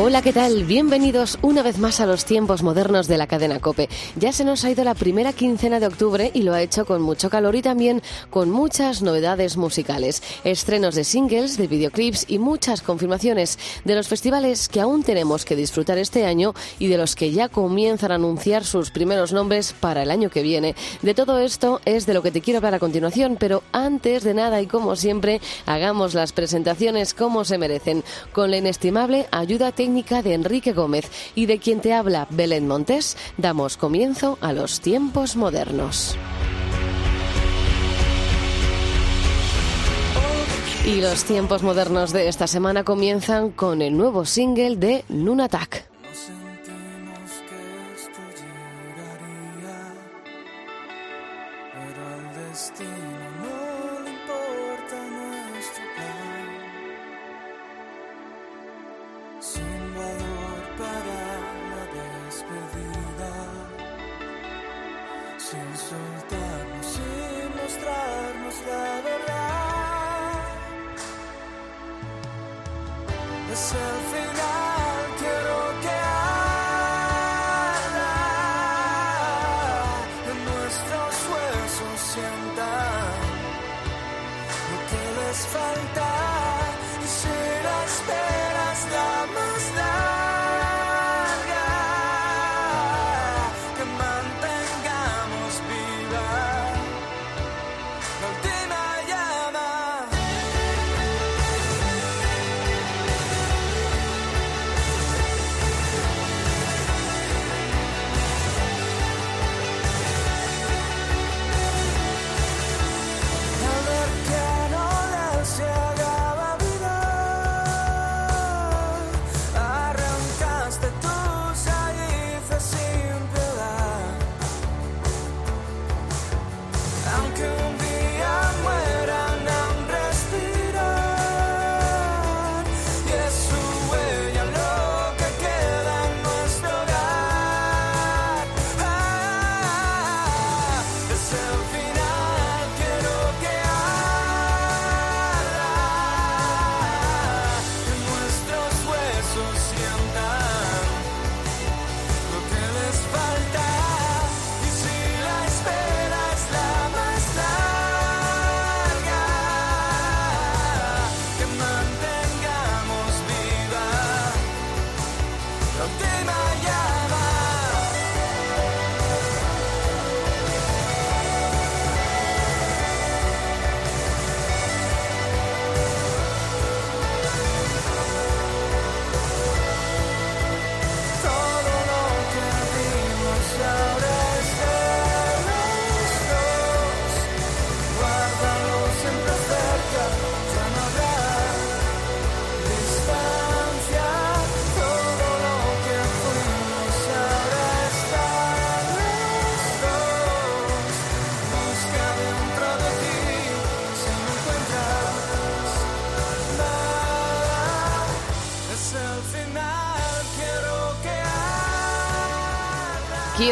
Hola, ¿qué tal? Bienvenidos una vez más a los tiempos modernos de la cadena Cope. Ya se nos ha ido la primera quincena de octubre y lo ha hecho con mucho calor y también con muchas novedades musicales, estrenos de singles, de videoclips y muchas confirmaciones de los festivales que aún tenemos que disfrutar este año y de los que ya comienzan a anunciar sus primeros nombres para el año que viene. De todo esto es de lo que te quiero hablar a continuación, pero antes de nada y como siempre, hagamos las presentaciones como se merecen, con la inestimable ayuda técnica de Enrique Gómez y de quien te habla Belén Montes, damos comienzo a los tiempos modernos. Y los tiempos modernos de esta semana comienzan con el nuevo single de Nunatak.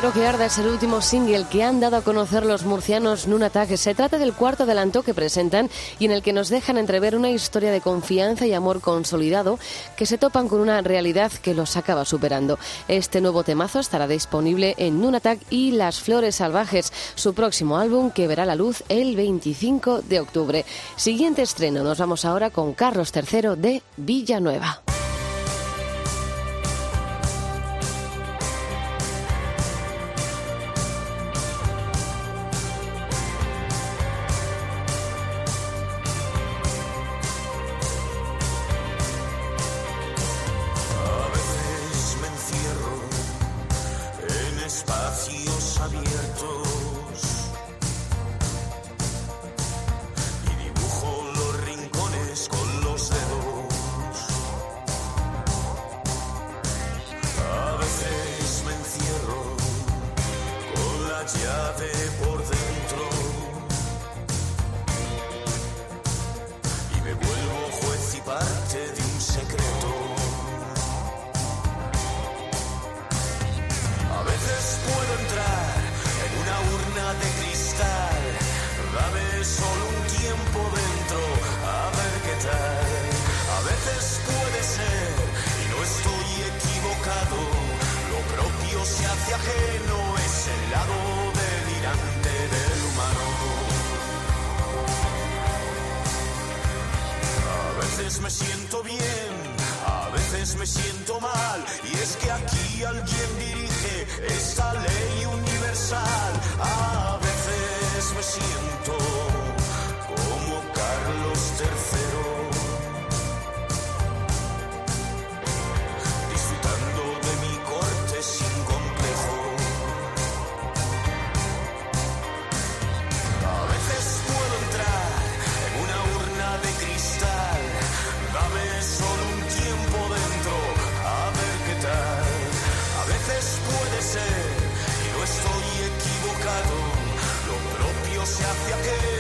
Quiero que arda es el último single que han dado a conocer los murcianos Nunatak. Se trata del cuarto adelanto que presentan y en el que nos dejan entrever una historia de confianza y amor consolidado que se topan con una realidad que los acaba superando. Este nuevo temazo estará disponible en Nunatak y Las Flores Salvajes, su próximo álbum que verá la luz el 25 de octubre. Siguiente estreno, nos vamos ahora con Carlos III de Villanueva. este ajeno es el lado delirante del humano. A veces me siento bien, a veces me siento mal, y es que aquí alguien dirige esta ley universal. A veces me siento mal. se hacia aquel.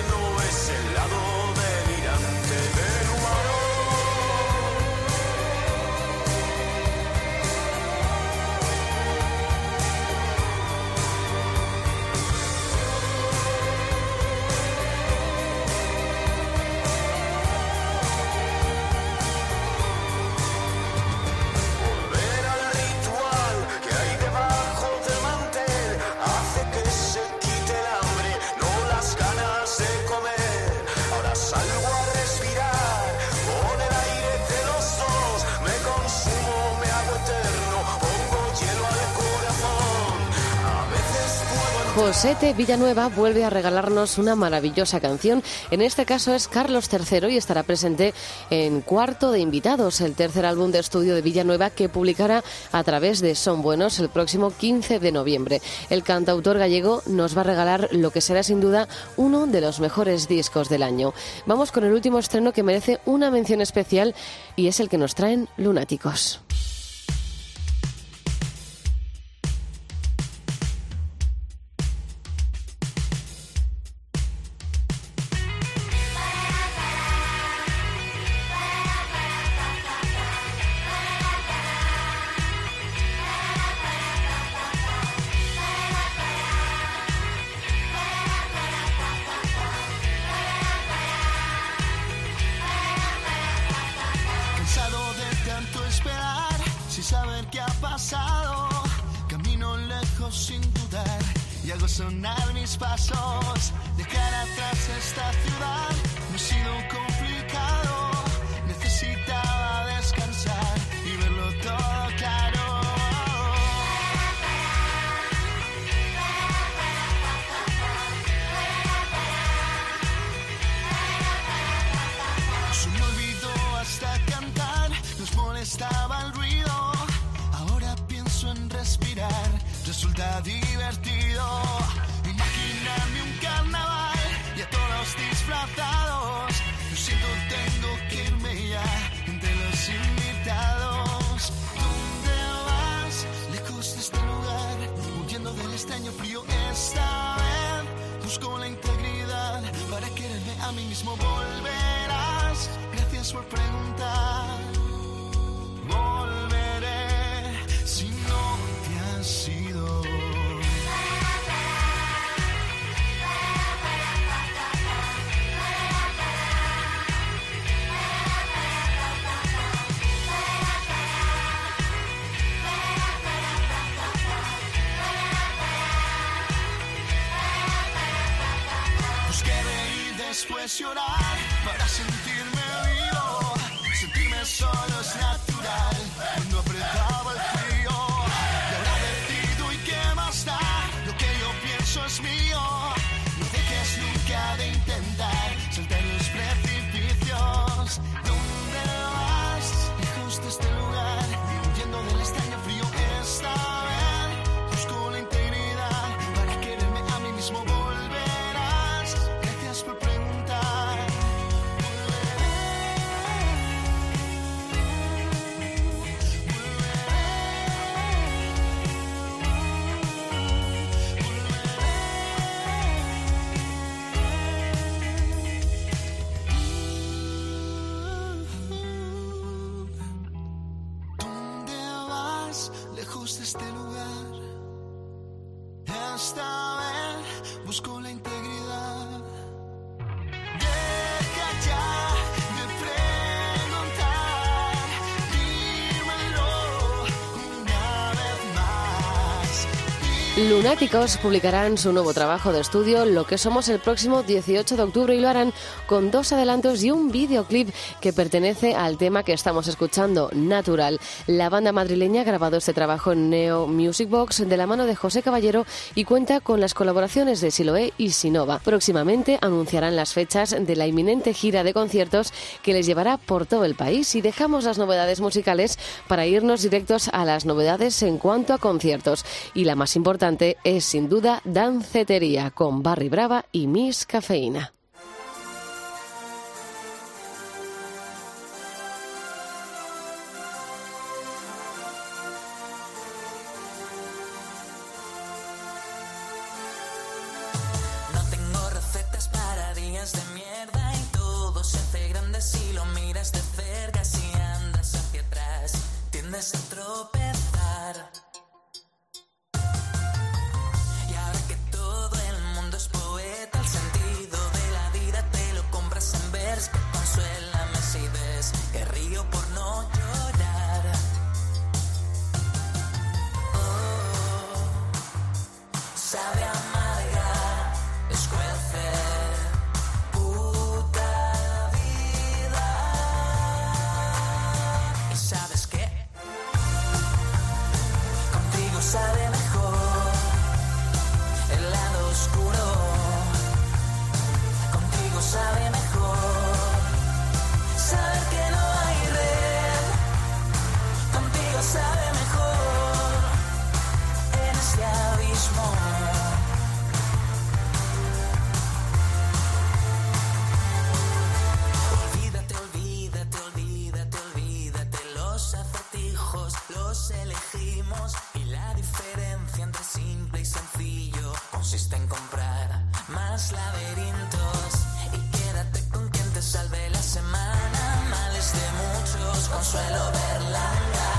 Rosete Villanueva vuelve a regalarnos una maravillosa canción. En este caso es Carlos III y estará presente en Cuarto de Invitados, el tercer álbum de estudio de Villanueva que publicará a través de Son Buenos el próximo 15 de noviembre. El cantautor gallego nos va a regalar lo que será sin duda uno de los mejores discos del año. Vamos con el último estreno que merece una mención especial y es el que nos traen Lunáticos. después llorar para sentirme vivo. Sentirme solo es natural. Cuando apretaba el Lunáticos publicarán su nuevo trabajo de estudio, Lo que somos, el próximo 18 de octubre y lo harán con dos adelantos y un videoclip que pertenece al tema que estamos escuchando, Natural. La banda madrileña ha grabado este trabajo en Neo Music Box de la mano de José Caballero y cuenta con las colaboraciones de Siloé y Sinova. Próximamente anunciarán las fechas de la inminente gira de conciertos que les llevará por todo el país y dejamos las novedades musicales para irnos directos a las novedades en cuanto a conciertos. Y la más importante es sin duda Dancetería con Barry Brava y Miss Cafeína. Miras de cerca. Si andas hacia atrás, tiendes a tropezar. Y la diferencia entre simple y sencillo consiste en comprar más laberintos y quédate con quien te salve la semana. Males de muchos, consuelo berlanga.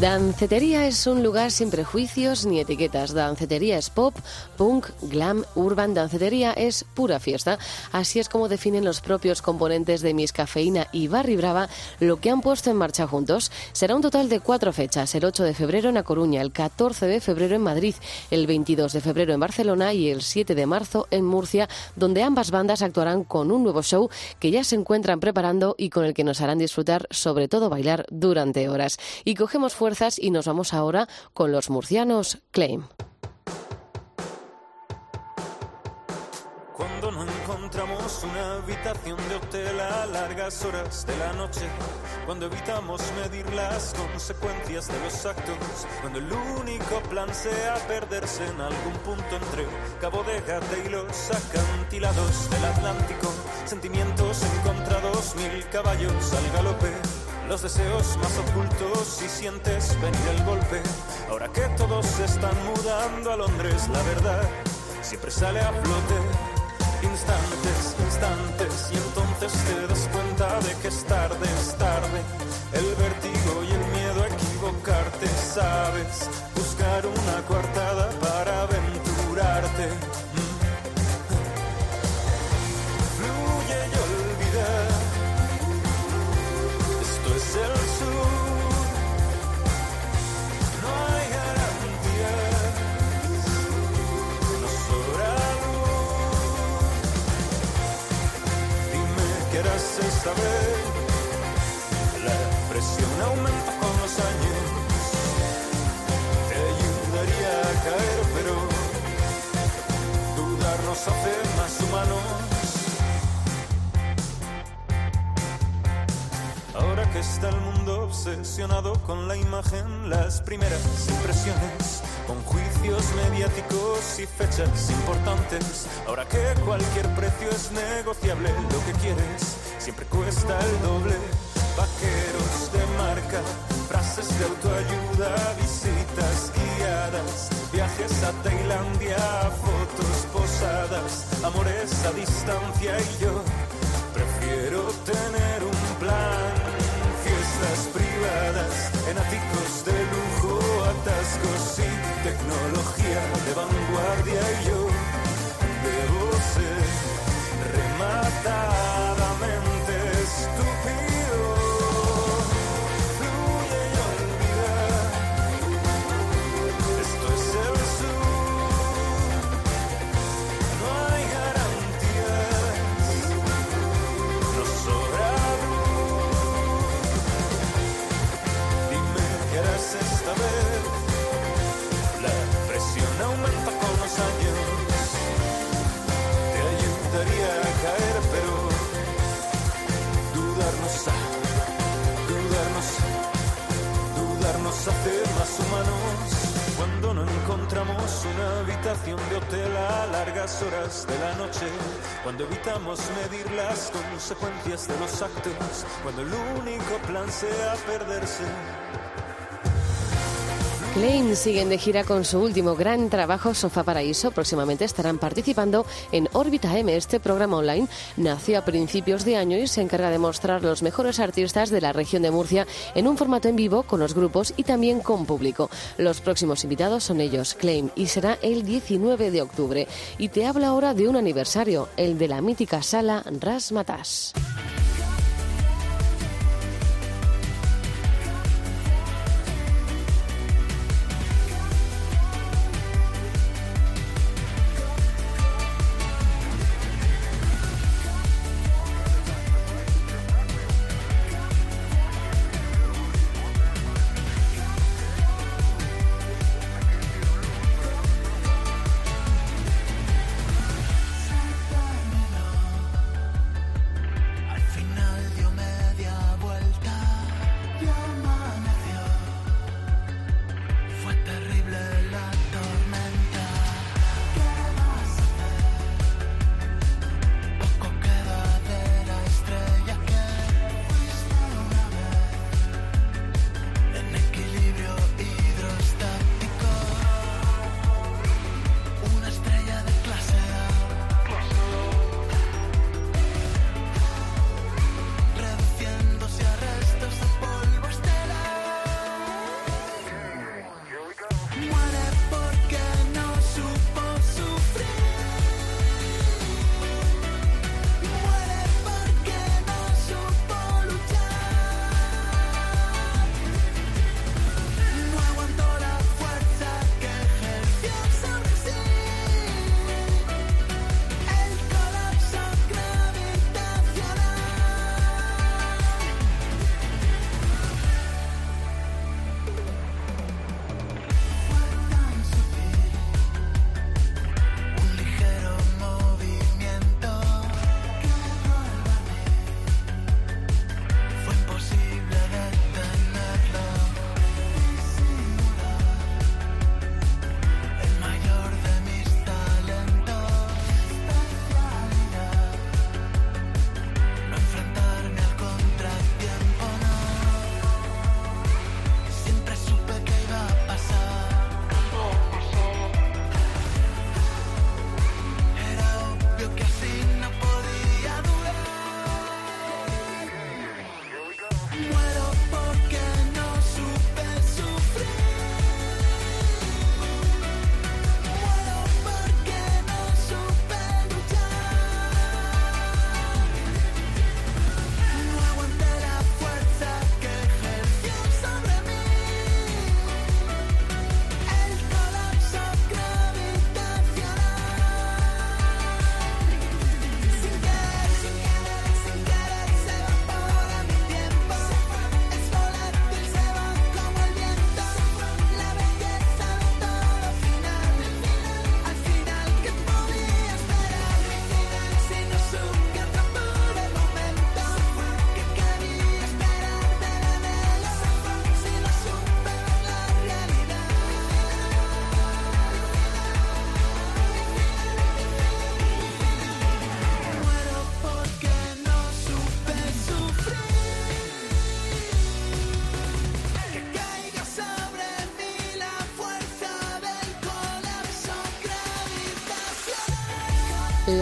Dancetería es un lugar sin prejuicios ni etiquetas. Dancetería es pop, punk, glam, urban. Dancetería es pura fiesta. Así es como definen los propios componentes de Miss Cafeína y Barry Brava lo que han puesto en marcha juntos. Será un total de cuatro fechas. El 8 de febrero en A Coruña, el 14 de febrero en Madrid, el 22 de febrero en Barcelona y el 7 de marzo en Murcia, donde ambas bandas actuarán con un nuevo show que ya se encuentran preparando y con el que nos harán disfrutar, sobre todo bailar durante horas. Y cogemos fuerzas y nos vamos ahora con los murcianos Claim. Cuando no encontramos una habitación de hotel a largas horas de la noche, cuando evitamos medir las consecuencias de los actos, cuando el único plan sea perderse en algún punto entre Cabo de Gata y los acantilados del Atlántico, sentimientos encontrados, mil caballos al galope. Los deseos más ocultos y sientes venir el golpe. Ahora que todos se están mudando a Londres, la verdad siempre sale a flote instantes instantes y entonces te das cuenta de que es tarde, es tarde. El vértigo y el miedo a equivocarte, sabes, buscar una coartada para aventurarte. Aumenta con los años. Te ayudaría a caer, pero dudar nos hace más humanos. Ahora que está el mundo obsesionado con la imagen, las primeras impresiones, con juicios mediáticos y fechas importantes. Ahora que cualquier precio es negociable, lo que quieres siempre cuesta el doble. Vaqueros de frases de autoayuda, visitas guiadas, viajes a Tailandia, fotos posadas, amores a distancia y yo prefiero tener un plan. Fiestas privadas, en áticos de lujo, atascos y tecnología de vanguardia y yo más humanos. Cuando no encontramos una habitación de hotel a largas horas de la noche, cuando evitamos medir las consecuencias de los actos, cuando el único plan sea perderse. Claim siguen de gira con su último gran trabajo, Sofá Paraíso. Próximamente estarán participando en Órbita M. Este programa online nació a principios de año y se encarga de mostrar los mejores artistas de la región de Murcia en un formato en vivo con los grupos y también con público. Los próximos invitados son ellos, Claim, y será el 19 de octubre. Y te habla ahora de un aniversario, el de la mítica sala Rasmatas.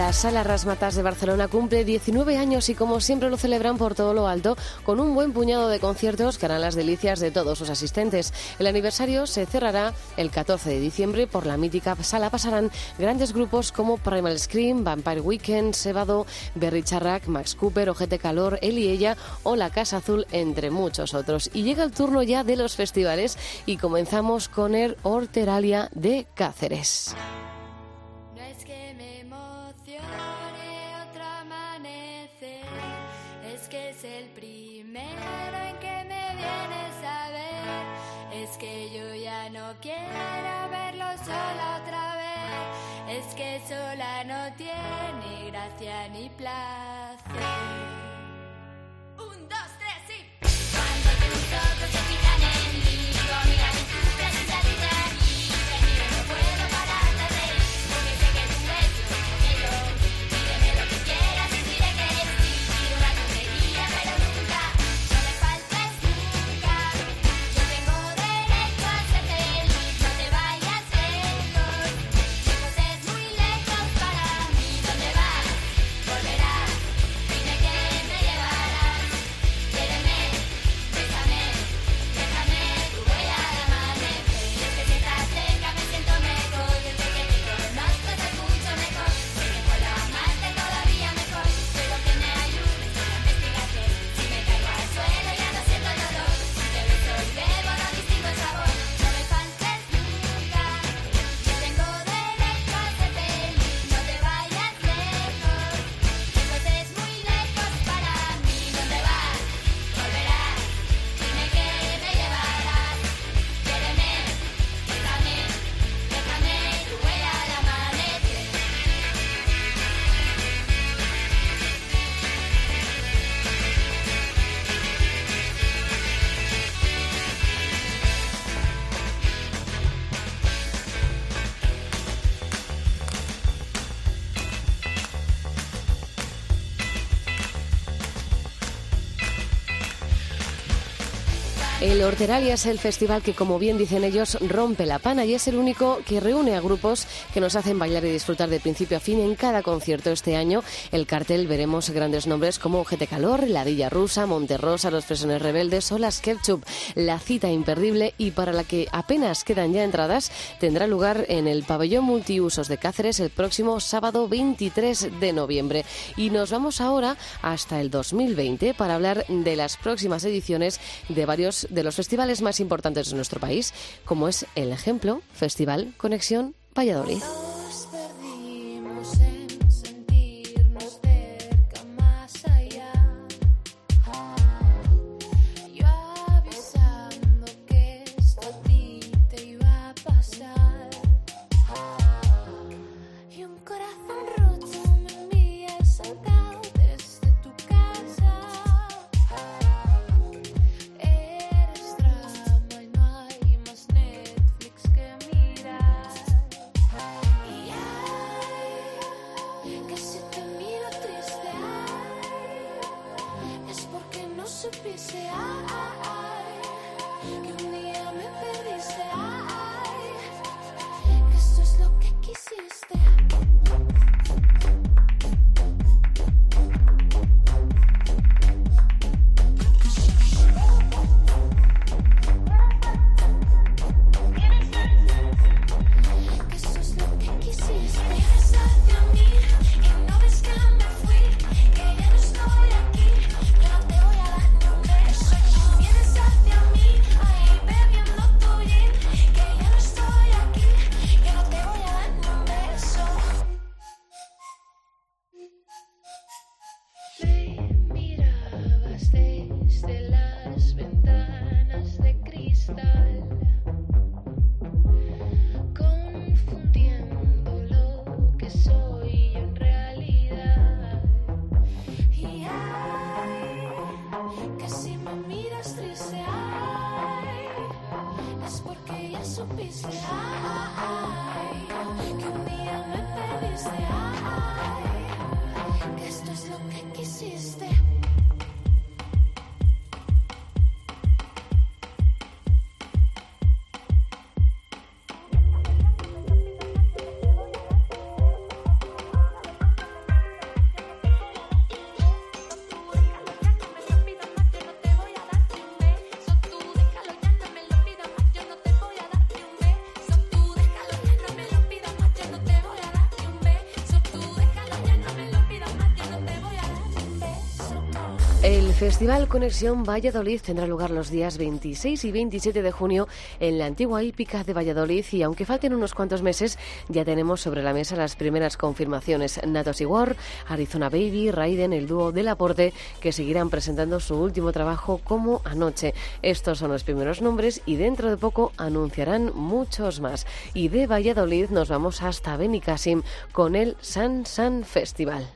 La Sala Rasmatas de Barcelona cumple 19 años y como siempre lo celebran por todo lo alto con un buen puñado de conciertos que harán las delicias de todos sus asistentes. El aniversario se cerrará el 14 de diciembre. Por la mítica sala pasarán grandes grupos como Primal Scream, Vampire Weekend, Sebado, Berry Charrac, Max Cooper, Ojete Calor, Él y Ella o La Casa Azul, entre muchos otros. Y llega el turno ya de los festivales y comenzamos con el Horteralia de Cáceres. Sola no tiene gracia ni placer. El Horteralia es el festival que, como bien dicen ellos, rompe la pana y es el único que reúne a grupos que nos hacen bailar y disfrutar de principio a fin en cada concierto. Este año, el cartel veremos grandes nombres como GT Calor, La Villa Rusa, Monterrosa, Los Fresones Rebeldes o Las. La cita imperdible y para la que apenas quedan ya entradas, tendrá lugar en el pabellón multiusos de Cáceres el próximo sábado 23 de noviembre. Y nos vamos ahora hasta el 2020 para hablar de las próximas ediciones de varios de los festivales más importantes de nuestro país, como es el ejemplo Festival Conexión Valladolid. No supiste, ay, que un porque ya Festival Conexión Valladolid tendrá lugar los días 26 y 27 de junio en la antigua hípica de Valladolid y aunque falten unos cuantos meses, ya tenemos sobre la mesa las primeras confirmaciones. Natos y War, Arizona Baby, Raiden, el dúo del aporte, que seguirán presentando su último trabajo como anoche. Estos son los primeros nombres y dentro de poco anunciarán muchos más. Y de Valladolid nos vamos hasta Benicassim con el San San Festival.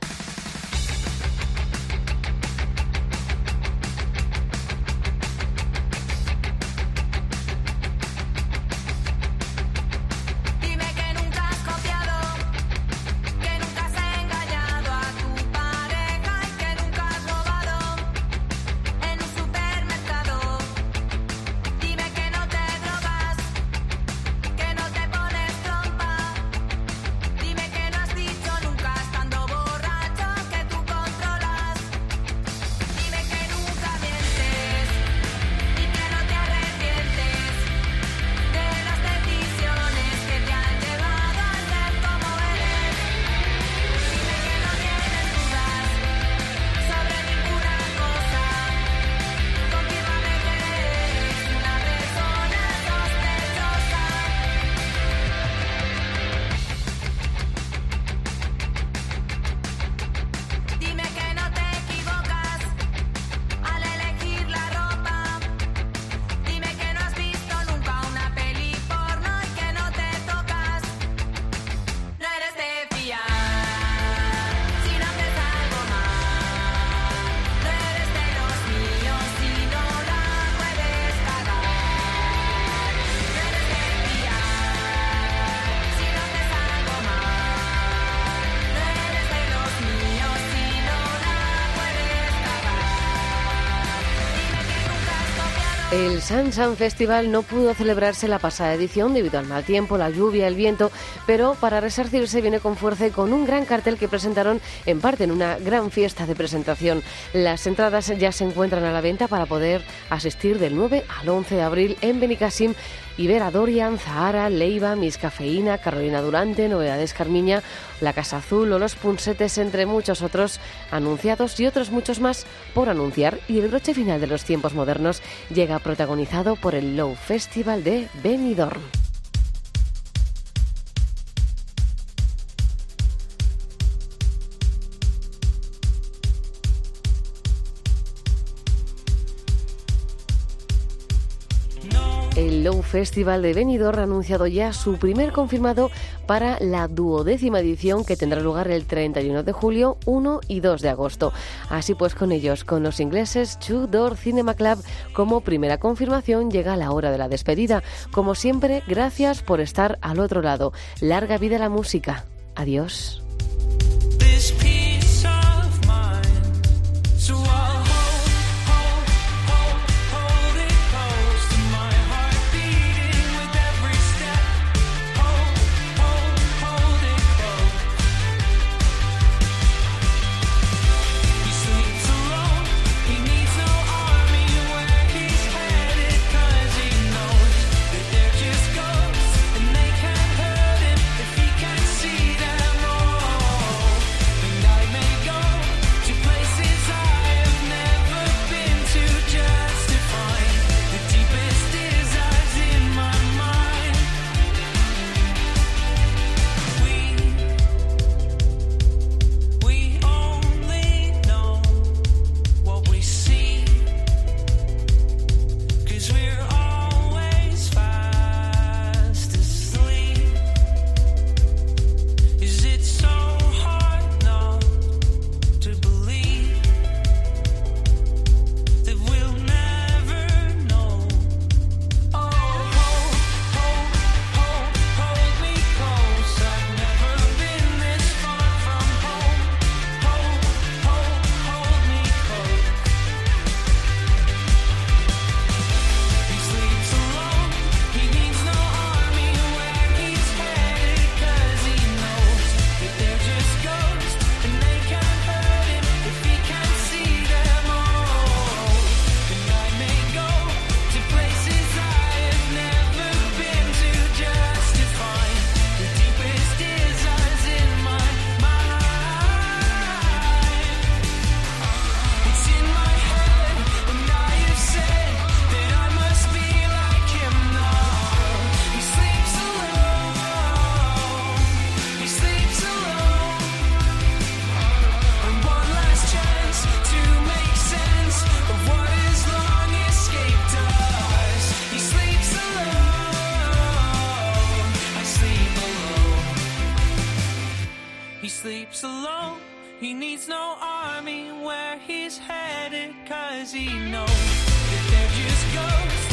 El San San Festival no pudo celebrarse la pasada edición debido al mal tiempo, la lluvia, el viento, pero para resarcirse viene con fuerza y con un gran cartel que presentaron en parte en una gran fiesta de presentación. Las entradas ya se encuentran a la venta para poder asistir del 9 al 11 de abril en Benicassim y ver a Dorian, Zahara, Leiva, Miss Cafeína, Carolina Durante, Novedades Carmiña, La Casa Azul o Los Punsetes, entre muchos otros anunciados y otros muchos más por anunciar. Y el broche final de los tiempos modernos llega protagonizado por el Low Festival de Benidorm. Festival de Benidorm ha anunciado ya su primer confirmado para la duodécima edición que tendrá lugar el 31 de julio, 1 y 2 de agosto. Así pues, con ellos, con los ingleses Two Door Cinema Club como primera confirmación, llega la hora de la despedida. Como siempre, gracias por estar al otro lado. Larga vida la música. Adiós. know that they're just ghosts.